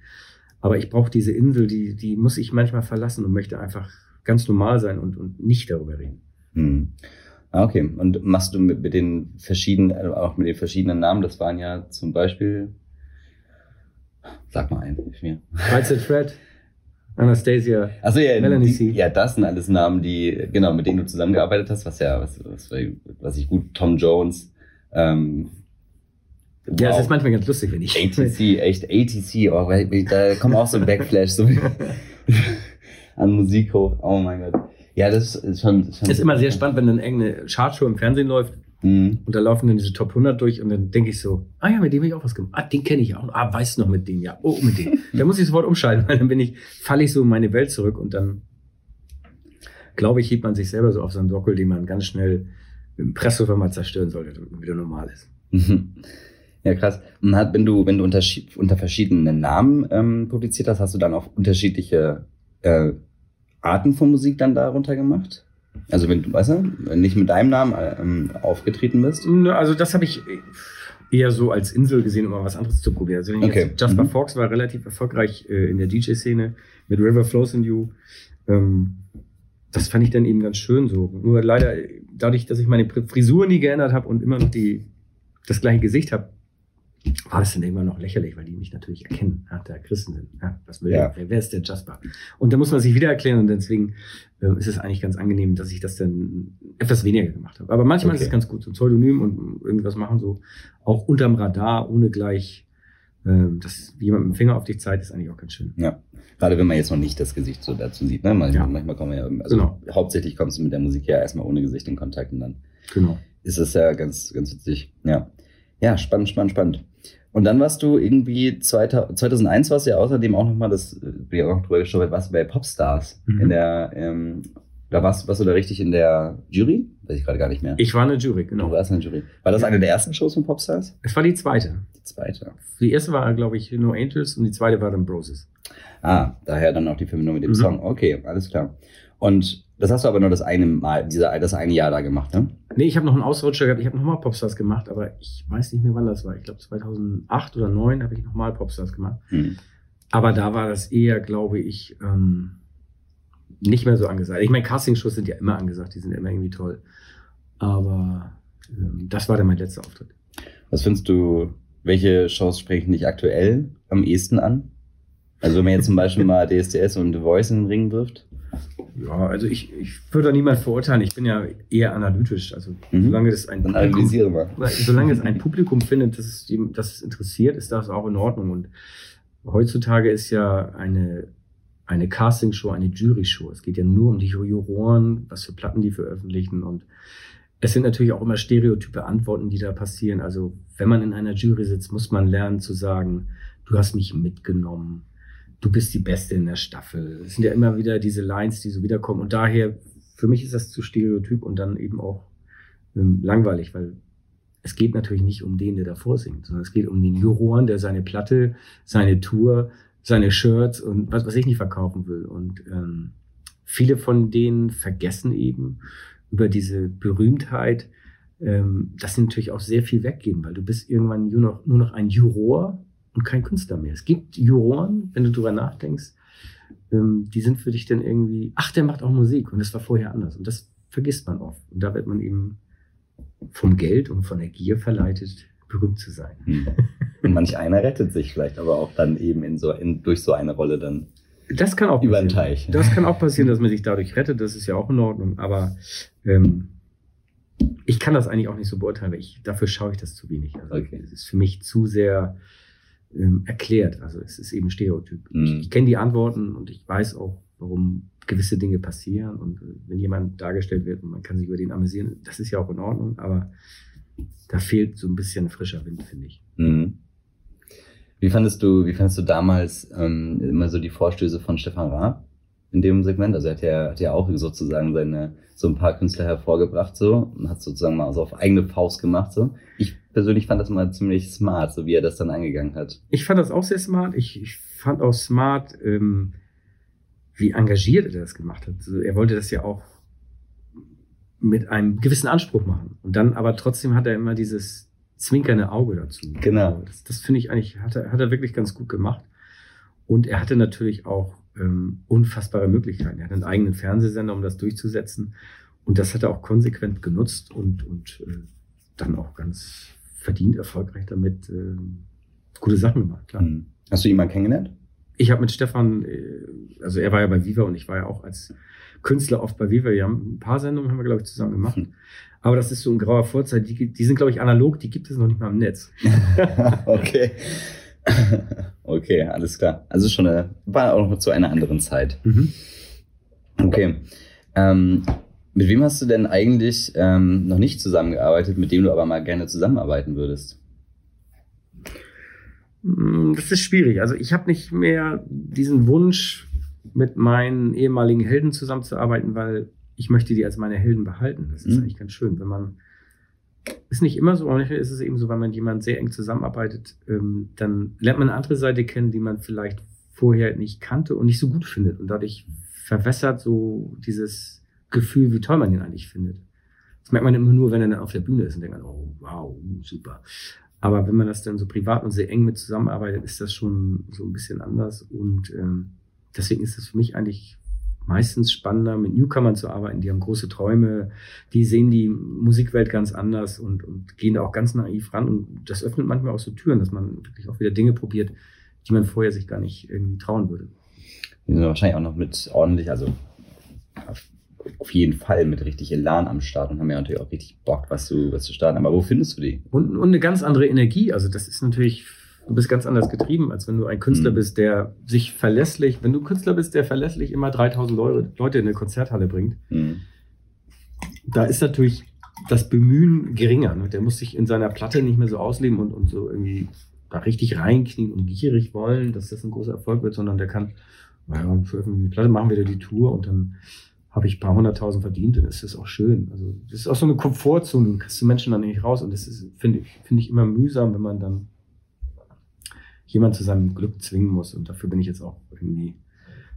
[SPEAKER 3] aber ich brauche diese Insel, die, die muss ich manchmal verlassen und möchte einfach ganz normal sein und, und nicht darüber reden.
[SPEAKER 1] Mhm. Ah, okay. Und machst du mit, mit den verschiedenen, äh, auch mit den verschiedenen Namen, das waren ja zum Beispiel, sag mal einen, mir.
[SPEAKER 3] Freizeit Fred. Anastasia.
[SPEAKER 1] Also ja, Melanie die, ja, das sind alles Namen, die, genau, mit denen du zusammengearbeitet hast, was ja, was, was, was ich gut, Tom Jones, ähm,
[SPEAKER 3] Wow. Ja, es ist manchmal ganz lustig, wenn ich.
[SPEAKER 1] ATC, echt ATC, oh, da kommen auch so Backflash so an Musik hoch. Oh mein Gott. Ja, das ist schon.
[SPEAKER 3] schon ist immer sehr spannend, wenn dann irgendeine Chartshow im Fernsehen läuft Mhm. Und da laufen dann diese Top 100 durch und dann denke ich so, ah ja, mit dem habe ich auch was gemacht. Ah, den kenne ich auch. Ah, weißt du noch mit dem? Ja, oh, mit dem. da muss ich sofort umschalten, weil dann bin ich, falle ich so in meine Welt zurück und dann, glaube ich, hebt man sich selber so auf so einen Sockel, den man ganz schnell im Presshofer mal zerstören sollte, damit man wieder normal ist.
[SPEAKER 1] Mhm. Ja, krass. Und hat, wenn du, wenn du unter, unter verschiedenen Namen ähm, publiziert hast, hast du dann auch unterschiedliche äh, Arten von Musik dann darunter gemacht? Also wenn du, weißt du, nicht mit deinem Namen ähm, aufgetreten bist?
[SPEAKER 3] Also das habe ich eher so als Insel gesehen, um mal was anderes zu probieren. Also okay. Jasper mhm. Fox war relativ erfolgreich äh, in der DJ-Szene mit River Flows in You. Ähm, das fand ich dann eben ganz schön so. Nur leider, dadurch, dass ich meine Frisur nie geändert habe und immer noch die, das gleiche Gesicht habe, war das dann irgendwann noch lächerlich, weil die mich natürlich erkennen, ja, der Christen sind. Ja, was will ja. der? Wer ist der Jasper? Und da muss man sich wieder erklären und deswegen äh, ist es eigentlich ganz angenehm, dass ich das dann etwas weniger gemacht habe. Aber manchmal okay. ist es ganz gut, so ein Pseudonym und irgendwas machen, so auch unterm Radar, ohne gleich, äh, dass jemand mit dem Finger auf dich zeigt, ist eigentlich auch ganz schön.
[SPEAKER 1] Ja. Gerade wenn man jetzt noch nicht das Gesicht so dazu sieht, ne? Manchmal, ja. manchmal kommen wir ja, also genau. hauptsächlich kommst du mit der Musik ja erstmal ohne Gesicht in Kontakt und dann genau. ist es ja ganz, ganz witzig. Ja. Ja, spannend, spannend, spannend. Und dann warst du irgendwie 2001 warst du ja außerdem auch nochmal, das bin ich auch noch drüber geschaut, warst du bei Popstars mhm. in der, ähm, da warst, warst du da richtig in der Jury? Weiß ich gerade gar nicht mehr.
[SPEAKER 3] Ich war in der Jury, genau.
[SPEAKER 1] Du warst in der Jury. War das eine der ersten Shows von Popstars?
[SPEAKER 3] Es war die zweite.
[SPEAKER 1] Die zweite.
[SPEAKER 3] Die erste war, glaube ich, No Angels und die zweite war dann Broses.
[SPEAKER 1] Ah, daher dann auch die Verbindung mit dem mhm. Song. Okay, alles klar. Und das hast du aber nur das eine Mal, dieser, das eine Jahr da gemacht, ne?
[SPEAKER 3] Nee, ich habe noch einen Ausrutscher gehabt. Ich habe nochmal Popstars gemacht, aber ich weiß nicht mehr, wann das war. Ich glaube 2008 oder 2009 habe ich nochmal Popstars gemacht. Hm. Aber da war das eher, glaube ich, ähm, nicht mehr so angesagt. Ich meine, Castingshows sind ja immer angesagt, die sind immer irgendwie toll. Aber ähm, das war dann mein letzter Auftritt.
[SPEAKER 1] Was findest du, welche Shows sprechen dich aktuell am ehesten an? Also wenn man jetzt zum Beispiel mal DSDS und The Voice in den Ring wirft?
[SPEAKER 3] Ja, also ich, ich würde da niemand verurteilen. Ich bin ja eher analytisch. Also mhm. solange das ein
[SPEAKER 1] mal.
[SPEAKER 3] solange es ein Publikum findet, dass es, das es interessiert, ist das auch in Ordnung. Und heutzutage ist ja eine eine Castingshow, eine Jury-Show. Es geht ja nur um die Juroren, was für Platten die veröffentlichen und es sind natürlich auch immer stereotype Antworten, die da passieren. Also wenn man in einer Jury sitzt, muss man lernen zu sagen, du hast mich mitgenommen, du bist die Beste in der Staffel. Es sind ja immer wieder diese Lines, die so wiederkommen. Und daher, für mich ist das zu stereotyp und dann eben auch ähm, langweilig, weil es geht natürlich nicht um den, der davor singt, sondern es geht um den Juroren, der seine Platte, seine Tour, seine Shirts und was, was ich nicht verkaufen will. Und ähm, viele von denen vergessen eben über diese Berühmtheit, ähm, dass sie natürlich auch sehr viel weggeben, weil du bist irgendwann nur noch, nur noch ein Juror und kein Künstler mehr. Es gibt Juroren, wenn du drüber nachdenkst, ähm, die sind für dich dann irgendwie, ach, der macht auch Musik und das war vorher anders. Und das vergisst man oft. Und da wird man eben vom Geld und von der Gier verleitet, berühmt zu sein. Hm.
[SPEAKER 1] Und manch einer rettet sich vielleicht aber auch dann eben in so, in, durch so eine Rolle dann.
[SPEAKER 3] Das kann auch
[SPEAKER 1] über den Teich.
[SPEAKER 3] Das kann auch passieren, dass man sich dadurch rettet. Das ist ja auch in Ordnung. Aber ähm, ich kann das eigentlich auch nicht so beurteilen, weil ich dafür schaue ich das zu wenig. Also okay. es ist für mich zu sehr ähm, erklärt. Also es ist eben Stereotyp. Mhm. Ich, ich kenne die Antworten und ich weiß auch, warum gewisse Dinge passieren. Und äh, wenn jemand dargestellt wird und man kann sich über den amüsieren, das ist ja auch in Ordnung. Aber da fehlt so ein bisschen frischer Wind, finde ich. Mhm.
[SPEAKER 1] Wie fandest du, wie fandest du damals ähm, immer so die Vorstöße von Stefan Raab in dem Segment? Also er hat ja, hat ja auch sozusagen seine so ein paar Künstler hervorgebracht so und hat sozusagen mal so auf eigene Faust gemacht so. Ich persönlich fand das mal ziemlich smart, so wie er das dann angegangen hat.
[SPEAKER 3] Ich fand das auch sehr smart. Ich, ich fand auch smart, ähm, wie engagiert er das gemacht hat. Also er wollte das ja auch mit einem gewissen Anspruch machen. Und dann aber trotzdem hat er immer dieses zwinkernde Auge dazu.
[SPEAKER 1] Genau.
[SPEAKER 3] Das, das finde ich eigentlich, hat er, hat er wirklich ganz gut gemacht. Und er hatte natürlich auch ähm, unfassbare Möglichkeiten. Er hat einen eigenen Fernsehsender, um das durchzusetzen. Und das hat er auch konsequent genutzt und, und äh, dann auch ganz verdient erfolgreich damit äh, gute Sachen gemacht. Klar. Hm.
[SPEAKER 1] Hast du ihn mal kennengelernt?
[SPEAKER 3] Ich habe mit Stefan, äh, also er war ja bei Viva und ich war ja auch als Künstler oft bei Viva. Wir haben ein paar Sendungen, haben wir, glaube ich, zusammen gemacht. Hm. Aber das ist so ein grauer Vorzeit. Die, die sind, glaube ich, analog, die gibt es noch nicht mal im Netz.
[SPEAKER 1] okay. okay, alles klar. Also schon eine, war auch noch zu einer anderen Zeit. Mhm. Okay. Ähm, mit wem hast du denn eigentlich ähm, noch nicht zusammengearbeitet, mit dem du aber mal gerne zusammenarbeiten würdest?
[SPEAKER 3] Hm, das ist schwierig. Also ich habe nicht mehr diesen Wunsch, mit meinen ehemaligen Helden zusammenzuarbeiten, weil ich möchte die als meine Helden behalten. Das ist mhm. eigentlich ganz schön, wenn man ist nicht immer so, aber manchmal ist es eben so, wenn man jemand sehr eng zusammenarbeitet, ähm, dann lernt man eine andere Seite kennen, die man vielleicht vorher nicht kannte und nicht so gut findet. Und dadurch verwässert so dieses Gefühl, wie toll man ihn eigentlich findet. Das merkt man immer nur, wenn er dann auf der Bühne ist und denkt, oh wow, super. Aber wenn man das dann so privat und sehr eng mit zusammenarbeitet, ist das schon so ein bisschen anders. Und ähm, deswegen ist es für mich eigentlich meistens spannender, mit Newcomern zu arbeiten. Die haben große Träume, die sehen die Musikwelt ganz anders und, und gehen da auch ganz naiv ran. Und das öffnet manchmal auch so Türen, dass man wirklich auch wieder Dinge probiert, die man vorher sich gar nicht irgendwie trauen würde.
[SPEAKER 1] Die sind wahrscheinlich auch noch mit ordentlich, also auf jeden Fall mit richtig Elan am Start und haben ja natürlich auch richtig Bock, was zu, was zu starten. Aber wo findest du die?
[SPEAKER 3] Und, und eine ganz andere Energie. Also das ist natürlich du bist ganz anders getrieben, als wenn du ein Künstler mhm. bist, der sich verlässlich, wenn du Künstler bist, der verlässlich immer 3000 Leute in eine Konzerthalle bringt, mhm. da ist natürlich das Bemühen geringer. Ne? Der muss sich in seiner Platte nicht mehr so ausleben und, und so irgendwie da richtig reinknien und gierig wollen, dass das ein großer Erfolg wird, sondern der kann, naja, und für die Platte machen wir da die Tour und dann habe ich ein paar hunderttausend verdient, dann ist das auch schön. Also das ist auch so eine Komfortzone, du kriegst du Menschen dann nicht raus und das ist, finde ich, finde ich immer mühsam, wenn man dann jemand zu seinem Glück zwingen muss. Und dafür bin ich jetzt auch irgendwie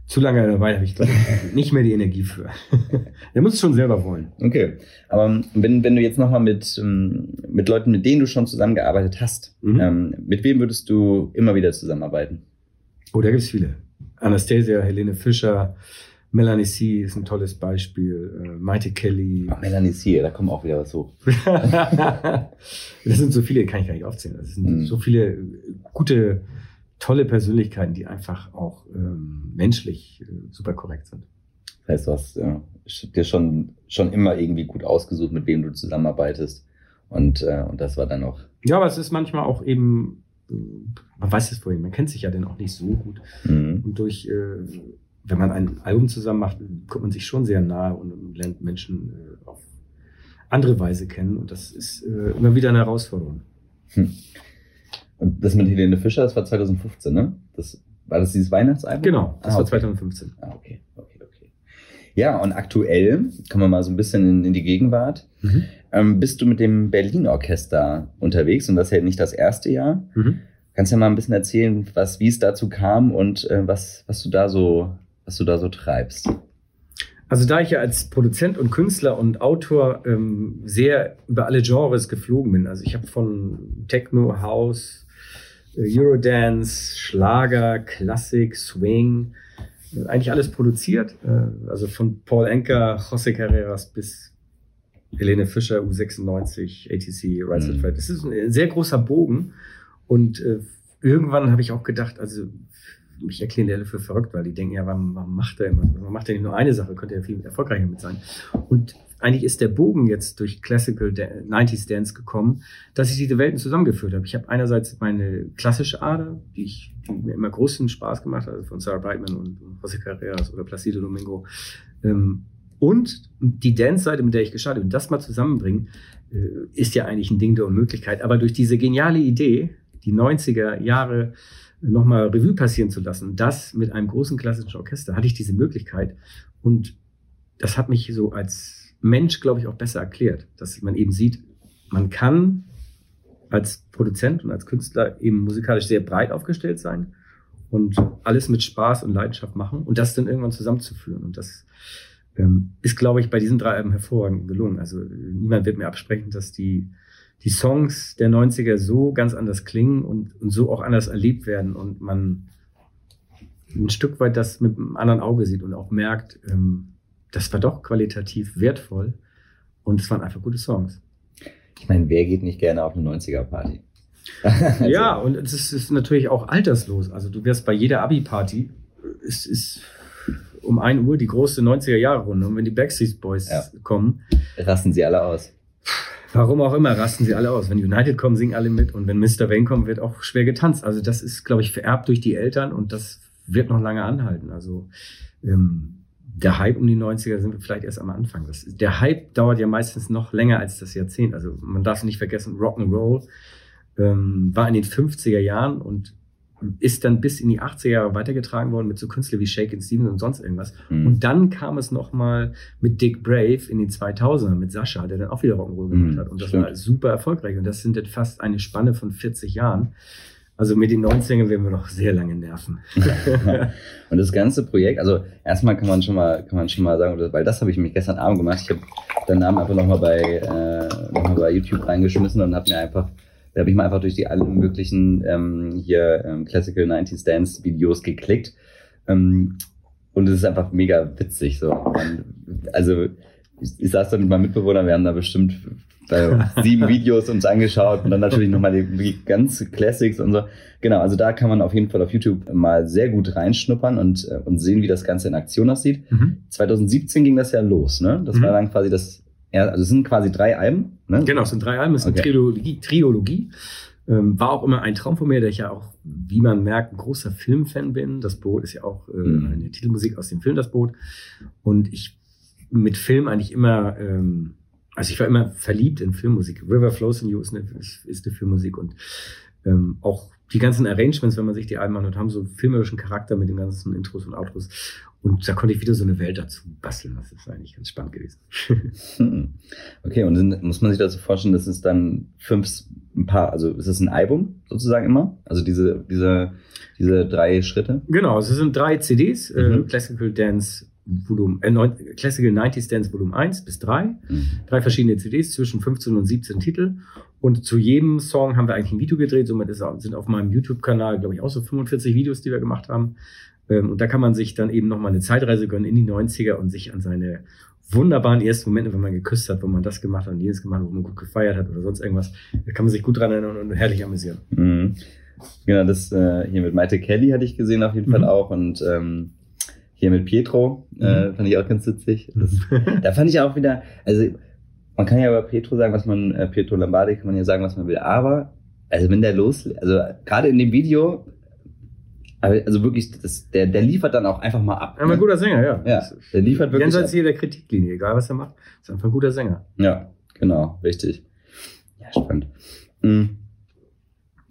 [SPEAKER 3] zu lange dabei, habe ich glaube nicht mehr die Energie für. Der muss es schon selber wollen.
[SPEAKER 1] Okay. Aber wenn, wenn du jetzt nochmal mit, ähm, mit Leuten, mit denen du schon zusammengearbeitet hast, mhm. ähm, mit wem würdest du immer wieder zusammenarbeiten?
[SPEAKER 3] Oh, da gibt es viele. Anastasia, Helene Fischer, Melanie C. ist ein tolles Beispiel. Äh, Maite Kelly.
[SPEAKER 1] Ach, Melanie C., da kommt auch wieder was hoch.
[SPEAKER 3] das sind so viele, kann ich gar nicht aufzählen. Das sind mhm. so viele gute, tolle Persönlichkeiten, die einfach auch ähm, menschlich äh, super korrekt sind.
[SPEAKER 1] Das heißt, du hast ja, dir schon, schon immer irgendwie gut ausgesucht, mit wem du zusammenarbeitest. Und, äh, und das war dann auch.
[SPEAKER 3] Ja, aber es ist manchmal auch eben, man weiß es vorhin, man kennt sich ja dann auch nicht so gut. Mhm. Und durch äh, wenn man ein Album zusammen macht, kommt man sich schon sehr nahe und lernt Menschen äh, auf andere Weise kennen. Und das ist äh, immer wieder eine Herausforderung. Hm.
[SPEAKER 1] Und das mit Helene Fischer, das war 2015, ne? Das, war das dieses Weihnachtsalbum?
[SPEAKER 3] Genau, das ah, war 2015.
[SPEAKER 1] Ah, okay, okay, okay. Ja, und aktuell, kommen wir mal so ein bisschen in, in die Gegenwart, mhm. ähm, bist du mit dem Berlin-Orchester unterwegs und das ist ja nicht das erste Jahr. Mhm. Kannst du ja mal ein bisschen erzählen, was, wie es dazu kam und äh, was, was du da so, was du da so treibst?
[SPEAKER 3] Also da ich ja als Produzent und Künstler und Autor ähm, sehr über alle Genres geflogen bin, also ich habe von Techno, House, äh, Eurodance, Schlager, Klassik, Swing, äh, eigentlich alles produziert. Äh, also von Paul Enker, José Carreras bis Helene Fischer, U96, ATC, Rise mhm. Fred. Das ist ein sehr großer Bogen. Und irgendwann habe ich auch gedacht, also mich erklären die alle für verrückt, weil die denken, ja, warum, warum macht er immer? Warum macht er nicht nur eine Sache? Könnte er viel erfolgreicher mit sein. Und eigentlich ist der Bogen jetzt durch Classical 90s Dance gekommen, dass ich diese Welten zusammengeführt habe. Ich habe einerseits meine klassische Ader, die, ich, die mir immer großen Spaß gemacht hat, also von Sarah Brightman und José Carreras oder Placido Domingo. Ähm, und die Dance-Seite, mit der ich gestartet bin, das mal zusammenbringen, äh, ist ja eigentlich ein Ding der Unmöglichkeit. Aber durch diese geniale Idee, die 90er Jahre nochmal Revue passieren zu lassen. Das mit einem großen klassischen Orchester hatte ich diese Möglichkeit. Und das hat mich so als Mensch, glaube ich, auch besser erklärt, dass man eben sieht, man kann als Produzent und als Künstler eben musikalisch sehr breit aufgestellt sein und alles mit Spaß und Leidenschaft machen und das dann irgendwann zusammenzuführen. Und das ähm, ist, glaube ich, bei diesen drei Alben hervorragend gelungen. Also niemand wird mir absprechen, dass die die Songs der 90er so ganz anders klingen und, und so auch anders erlebt werden und man ein Stück weit das mit einem anderen Auge sieht und auch merkt, ähm, das war doch qualitativ wertvoll und es waren einfach gute Songs.
[SPEAKER 1] Ich meine, wer geht nicht gerne auf eine 90er-Party?
[SPEAKER 3] also. Ja, und es ist, ist, natürlich auch alterslos. Also du wirst bei jeder Abi-Party, es ist um 1 Uhr die große 90er-Jahre-Runde und wenn die Backstreet Boys ja. kommen,
[SPEAKER 1] rasten sie alle aus.
[SPEAKER 3] Warum auch immer, rasten sie alle aus. Wenn United kommen, singen alle mit. Und wenn Mr. Wayne kommt, wird auch schwer getanzt. Also das ist, glaube ich, vererbt durch die Eltern und das wird noch lange anhalten. Also ähm, der Hype um die 90er sind wir vielleicht erst am Anfang. Das, der Hype dauert ja meistens noch länger als das Jahrzehnt. Also man darf nicht vergessen, Rock'n'Roll ähm, war in den 50er Jahren und ist dann bis in die 80er Jahre weitergetragen worden mit so Künstlern wie Shakin' Stevens und sonst irgendwas. Mhm. Und dann kam es nochmal mit Dick Brave in den 2000ern mit Sascha, der dann auch wieder Rock'n'Roll gemacht mhm, hat. Und das stimmt. war super erfolgreich. Und das sind jetzt fast eine Spanne von 40 Jahren. Also mit den 90ern werden wir noch sehr lange nerven.
[SPEAKER 1] und das ganze Projekt, also erstmal kann man schon mal, kann man schon mal sagen, weil das habe ich mich gestern Abend gemacht. Ich habe deinen Namen einfach nochmal bei, äh, noch mal bei YouTube reingeschmissen und habe mir einfach da habe ich mal einfach durch die allen möglichen ähm, hier ähm, Classical 90s Dance Videos geklickt. Ähm, und es ist einfach mega witzig. So. Und, also ich, ich saß da mit meinem Mitbewohner, wir haben da bestimmt sieben Videos uns angeschaut und dann natürlich nochmal die, die ganz Classics und so. Genau, also da kann man auf jeden Fall auf YouTube mal sehr gut reinschnuppern und, äh, und sehen, wie das Ganze in Aktion aussieht. Mhm. 2017 ging das ja los, ne? Das mhm. war dann quasi das ja, also es sind quasi drei Alben.
[SPEAKER 3] Ne? Genau, es sind drei Alben, es ist okay. eine Trilogie. Triologie. Ähm, war auch immer ein Traum von mir, der ich ja auch, wie man merkt, ein großer Filmfan bin. Das Boot ist ja auch äh, mhm. eine Titelmusik aus dem Film Das Boot. Und ich mit Film eigentlich immer, ähm, also ich war immer verliebt in Filmmusik. River Flows in You ist eine, ist, eine Filmmusik und ähm, auch die ganzen Arrangements, wenn man sich die Alben anhört, haben so filmerischen Charakter mit den ganzen Intros und Outros. Und da konnte ich wieder so eine Welt dazu basteln. Das ist eigentlich ganz spannend gewesen.
[SPEAKER 1] okay, und sind, muss man sich dazu vorstellen, dass es dann fünf, ein paar, also ist es ein Album sozusagen immer? Also diese, diese, diese drei Schritte?
[SPEAKER 3] Genau, es sind drei CDs, äh, mhm. äh, Classical Dance Volume, äh, Classical 90s Dance Volume 1 bis 3. Mhm. Drei verschiedene CDs zwischen 15 und 17 Titel. Und zu jedem Song haben wir eigentlich ein Video gedreht. Somit ist, sind auf meinem YouTube-Kanal, glaube ich, auch so 45 Videos, die wir gemacht haben. Ähm, und da kann man sich dann eben nochmal eine Zeitreise gönnen in die 90er und sich an seine wunderbaren ersten Momente, wenn man geküsst hat, wo man das gemacht hat und jenes gemacht hat, wo man gut gefeiert hat oder sonst irgendwas, da kann man sich gut dran erinnern und herrlich amüsieren.
[SPEAKER 1] Mhm. Genau, das äh, hier mit Maite Kelly hatte ich gesehen auf jeden mhm. Fall auch und ähm, hier mit Pietro äh, mhm. fand ich auch ganz witzig. Das, da fand ich auch wieder, also man kann ja über Pietro sagen, was man, äh, Pietro Lombardi kann man ja sagen, was man will, aber also wenn der los, also gerade in dem Video also wirklich, das, der, der liefert dann auch einfach mal ab.
[SPEAKER 3] Ja, ein guter Sänger, ja.
[SPEAKER 1] Ja, der liefert wirklich
[SPEAKER 3] Jenseits jeder Kritiklinie, egal was er macht, ist einfach ein guter Sänger.
[SPEAKER 1] Ja, genau, richtig. Ja, spannend. Mhm.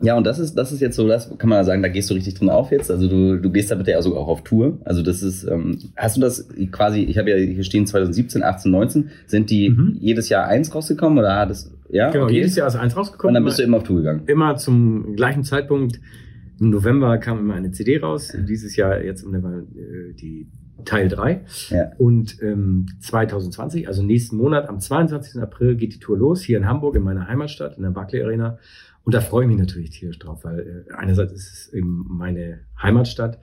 [SPEAKER 1] Ja, und das ist, das ist jetzt so, das kann man sagen, da gehst du richtig drin auf jetzt. Also du, du gehst damit ja sogar auch auf Tour. Also das ist, ähm, hast du das quasi, ich habe ja hier stehen 2017, 18, 19, sind die
[SPEAKER 3] Mhm.
[SPEAKER 1] jedes Jahr eins rausgekommen oder hat es, ja?
[SPEAKER 3] Genau,
[SPEAKER 1] okay.
[SPEAKER 3] jedes Jahr ist eins rausgekommen.
[SPEAKER 1] Und dann bist du immer auf Tour gegangen.
[SPEAKER 3] immer zum gleichen Zeitpunkt. Im November kam immer eine CD raus. Dieses Jahr jetzt im November äh, die Teil 3.
[SPEAKER 1] Ja.
[SPEAKER 3] Und ähm, 2020, also nächsten Monat, am 22. April geht die Tour los, hier in Hamburg, in meiner Heimatstadt, in der Barclay Arena. Und da freue ich mich natürlich tierisch drauf, weil äh, einerseits ist es eben meine Heimatstadt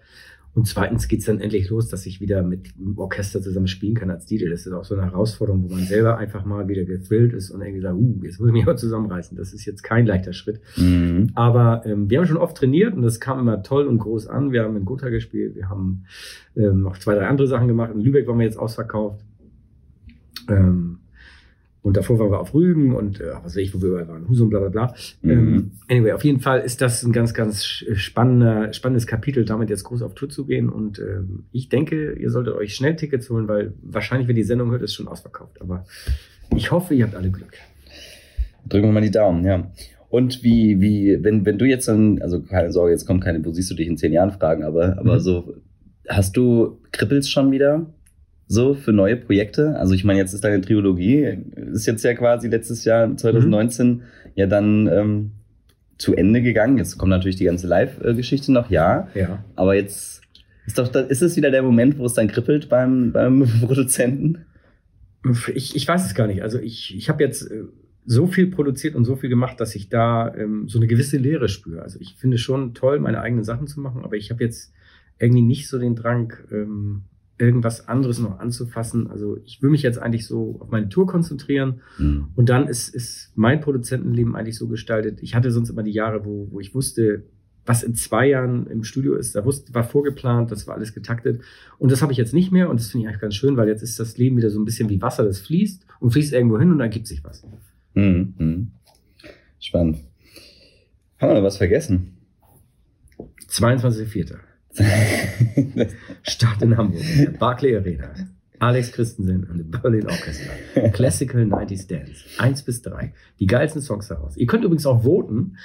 [SPEAKER 3] und zweitens geht's dann endlich los, dass ich wieder mit dem Orchester zusammen spielen kann als DJ. Das ist auch so eine Herausforderung, wo man selber einfach mal wieder gefüllt ist und irgendwie sagt, uh, jetzt muss ich mich aber zusammenreißen. Das ist jetzt kein leichter Schritt.
[SPEAKER 1] Mhm.
[SPEAKER 3] Aber ähm, wir haben schon oft trainiert und das kam immer toll und groß an. Wir haben in Gotha gespielt, wir haben ähm, noch zwei, drei andere Sachen gemacht. In Lübeck waren wir jetzt ausverkauft. Ähm, und davor waren wir auf Rügen und äh, was weiß ich, wo wir waren, Husum, bla bla bla.
[SPEAKER 1] Mhm.
[SPEAKER 3] Ähm, anyway, auf jeden Fall ist das ein ganz, ganz spannender, spannendes Kapitel, damit jetzt groß auf Tour zu gehen. Und ähm, ich denke, ihr solltet euch schnell Tickets holen, weil wahrscheinlich, wenn die Sendung hört, ist schon ausverkauft. Aber ich hoffe, ihr habt alle Glück.
[SPEAKER 1] Drücken wir mal die Daumen, ja. Und wie, wie, wenn, wenn du jetzt dann, also keine Sorge, jetzt kommt keine, wo siehst du dich in zehn Jahren fragen, aber, aber
[SPEAKER 3] Mhm.
[SPEAKER 1] so, hast du, kribbelst schon wieder so für neue Projekte? Also ich meine, jetzt ist deine Trilogie, ist jetzt ja quasi letztes Jahr, 2019, ja dann ähm, zu Ende gegangen. Jetzt kommt natürlich die ganze Live-Geschichte noch, ja.
[SPEAKER 3] Ja.
[SPEAKER 1] Aber jetzt ist doch, ist es wieder der Moment, wo es dann kribbelt beim, beim Produzenten?
[SPEAKER 3] Ich, ich weiß es gar nicht. Also ich, ich habe jetzt äh, so viel produziert und so viel gemacht, dass ich da ähm, so eine gewisse Leere spüre. Also ich finde schon toll, meine eigenen Sachen zu machen, aber ich habe jetzt irgendwie nicht so den Drang, ähm, irgendwas anderes noch anzufassen. Also ich will mich jetzt eigentlich so auf meine Tour konzentrieren
[SPEAKER 1] Hm.
[SPEAKER 3] und dann ist, ist mein Produzentenleben eigentlich so gestaltet. Ich hatte sonst immer die Jahre, wo, wo ich wusste, was in zwei Jahren im Studio ist. Da wusste, war vorgeplant, das war alles getaktet. Und das habe ich jetzt nicht mehr und das finde ich eigentlich ganz schön, weil jetzt ist das Leben wieder so ein bisschen wie Wasser, das fließt und fließt irgendwo hin und dann gibt sich was.
[SPEAKER 1] Hm, hm. Spannend. Haben wir noch was vergessen?
[SPEAKER 3] 22.04. Start in Hamburg, Barclay Arena. Alex Christensen und the Berlin Orchestra. Classical 90s Dance. Eins bis drei. Die geilsten Songs daraus. Ihr könnt übrigens auch voten,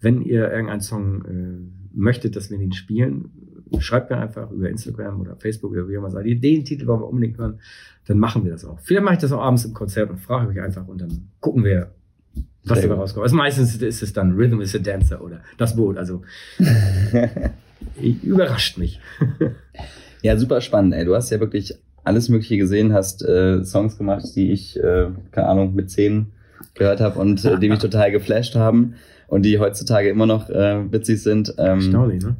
[SPEAKER 3] wenn ihr irgendeinen Song äh, möchtet, dass wir den spielen. Schreibt mir einfach über Instagram oder Facebook oder wie immer sagt, ihr den Titel wollen wir unbedingt hören. Dann machen wir das auch. Vielleicht mache ich das auch abends im Konzert und frage euch einfach und dann gucken wir, was dabei rauskommt. Also meistens ist es dann Rhythm is a Dancer oder das Boot. Also überrascht mich.
[SPEAKER 1] Ja, super spannend, ey. Du hast ja wirklich alles Mögliche gesehen, hast äh, Songs gemacht, die ich, äh, keine Ahnung, mit zehn gehört habe und äh, die mich total geflasht haben und die heutzutage immer noch äh, witzig sind. Ähm,
[SPEAKER 3] Erstaunlich, ne?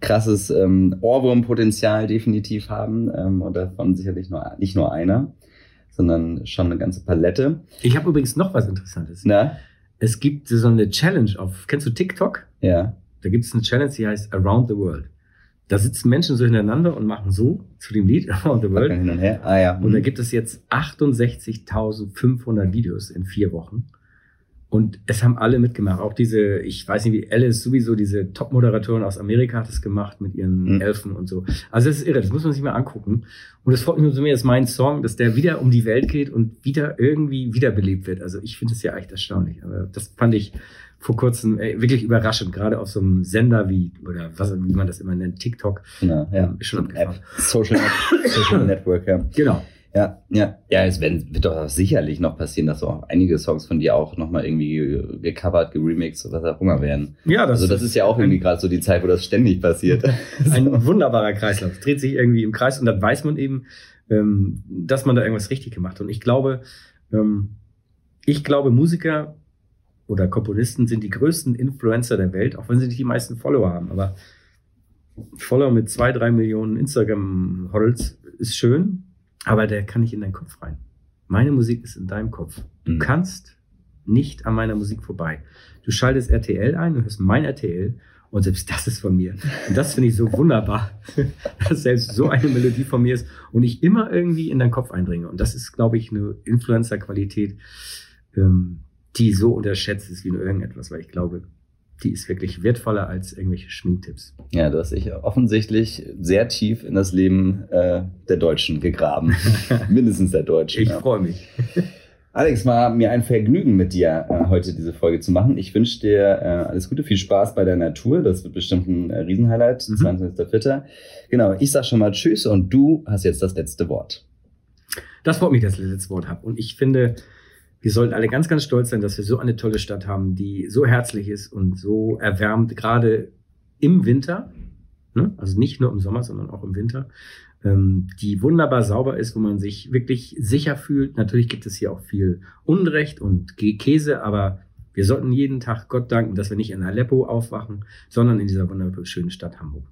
[SPEAKER 1] krasses ähm, Ohrwurmpotenzial definitiv haben ähm, und davon sicherlich nur, nicht nur einer, sondern schon eine ganze Palette.
[SPEAKER 3] Ich habe übrigens noch was Interessantes.
[SPEAKER 1] Na?
[SPEAKER 3] Es gibt so eine Challenge auf, kennst du TikTok?
[SPEAKER 1] Ja.
[SPEAKER 3] Da gibt es eine Challenge, die heißt Around the World. Da sitzen Menschen so hintereinander und machen so zu dem Lied Around the World.
[SPEAKER 1] hin und her. Ah ja.
[SPEAKER 3] Und da
[SPEAKER 1] Mhm.
[SPEAKER 3] gibt es jetzt 68.500 Videos in vier Wochen. Und es haben alle mitgemacht. Auch diese, ich weiß nicht wie, Alice sowieso, diese Top-Moderatorin aus Amerika hat es gemacht mit ihren
[SPEAKER 1] Mhm.
[SPEAKER 3] Elfen und so. Also das ist irre, das muss man sich mal angucken. Und es freut mich nur so mehr, dass mein Song, dass der wieder um die Welt geht und wieder irgendwie wiederbelebt wird. Also ich finde es ja echt erstaunlich. Aber das fand ich vor kurzem äh, wirklich überraschend, gerade auf so einem Sender wie, oder was, wie man das immer nennt, TikTok.
[SPEAKER 1] Genau, ja.
[SPEAKER 3] Ist schon abgefahren.
[SPEAKER 1] Social, Social Network, ja.
[SPEAKER 3] Genau.
[SPEAKER 1] Ja, ja. Ja, es werden, wird doch sicherlich noch passieren, dass auch einige Songs von dir auch nochmal irgendwie gecovert, geremixed, was auch immer werden.
[SPEAKER 3] Ja,
[SPEAKER 1] Also das ist ja auch irgendwie gerade so die Zeit, wo das ständig passiert.
[SPEAKER 3] ein wunderbarer Kreislauf. Es dreht sich irgendwie im Kreis und dann weiß man eben, ähm, dass man da irgendwas richtig gemacht hat. Und ich glaube, ähm, ich glaube, Musiker oder Komponisten sind die größten Influencer der Welt, auch wenn sie nicht die meisten Follower haben. Aber Follower mit zwei, drei Millionen Instagram-Hodels ist schön, aber der kann nicht in deinen Kopf rein. Meine Musik ist in deinem Kopf. Du
[SPEAKER 1] Mhm.
[SPEAKER 3] kannst nicht an meiner Musik vorbei. Du schaltest RTL ein, du hörst mein RTL und selbst das ist von mir. Und das finde ich so wunderbar, dass selbst so eine Melodie von mir ist und ich immer irgendwie in deinen Kopf eindringe. Und das ist, glaube ich, eine Influencer-Qualität, ähm, die so unterschätzt ist wie nur irgendetwas, weil ich glaube, die ist wirklich wertvoller als irgendwelche Schminktipps.
[SPEAKER 1] Ja, du hast dich offensichtlich sehr tief in das Leben äh, der Deutschen gegraben. Mindestens der Deutschen.
[SPEAKER 3] Ich
[SPEAKER 1] ja.
[SPEAKER 3] freue mich.
[SPEAKER 1] Alex, war mir ein Vergnügen mit dir äh, heute diese Folge zu machen. Ich wünsche dir äh, alles Gute, viel Spaß bei deiner Tour. Das wird bestimmt ein äh, Riesenhighlight,
[SPEAKER 3] Mhm.
[SPEAKER 1] 22.04. Genau, ich sag schon mal Tschüss und du hast jetzt das letzte Wort.
[SPEAKER 3] Das freut mich, dass ich das letzte Wort habe. Und ich finde, wir sollten alle ganz, ganz stolz sein, dass wir so eine tolle Stadt haben, die so herzlich ist und so erwärmt, gerade im Winter. Ne? Also nicht nur im Sommer, sondern auch im Winter. Ähm, die wunderbar sauber ist, wo man sich wirklich sicher fühlt. Natürlich gibt es hier auch viel Unrecht und Kä- Käse, aber wir sollten jeden Tag Gott danken, dass wir nicht in Aleppo aufwachen, sondern in dieser wunderschönen Stadt Hamburg.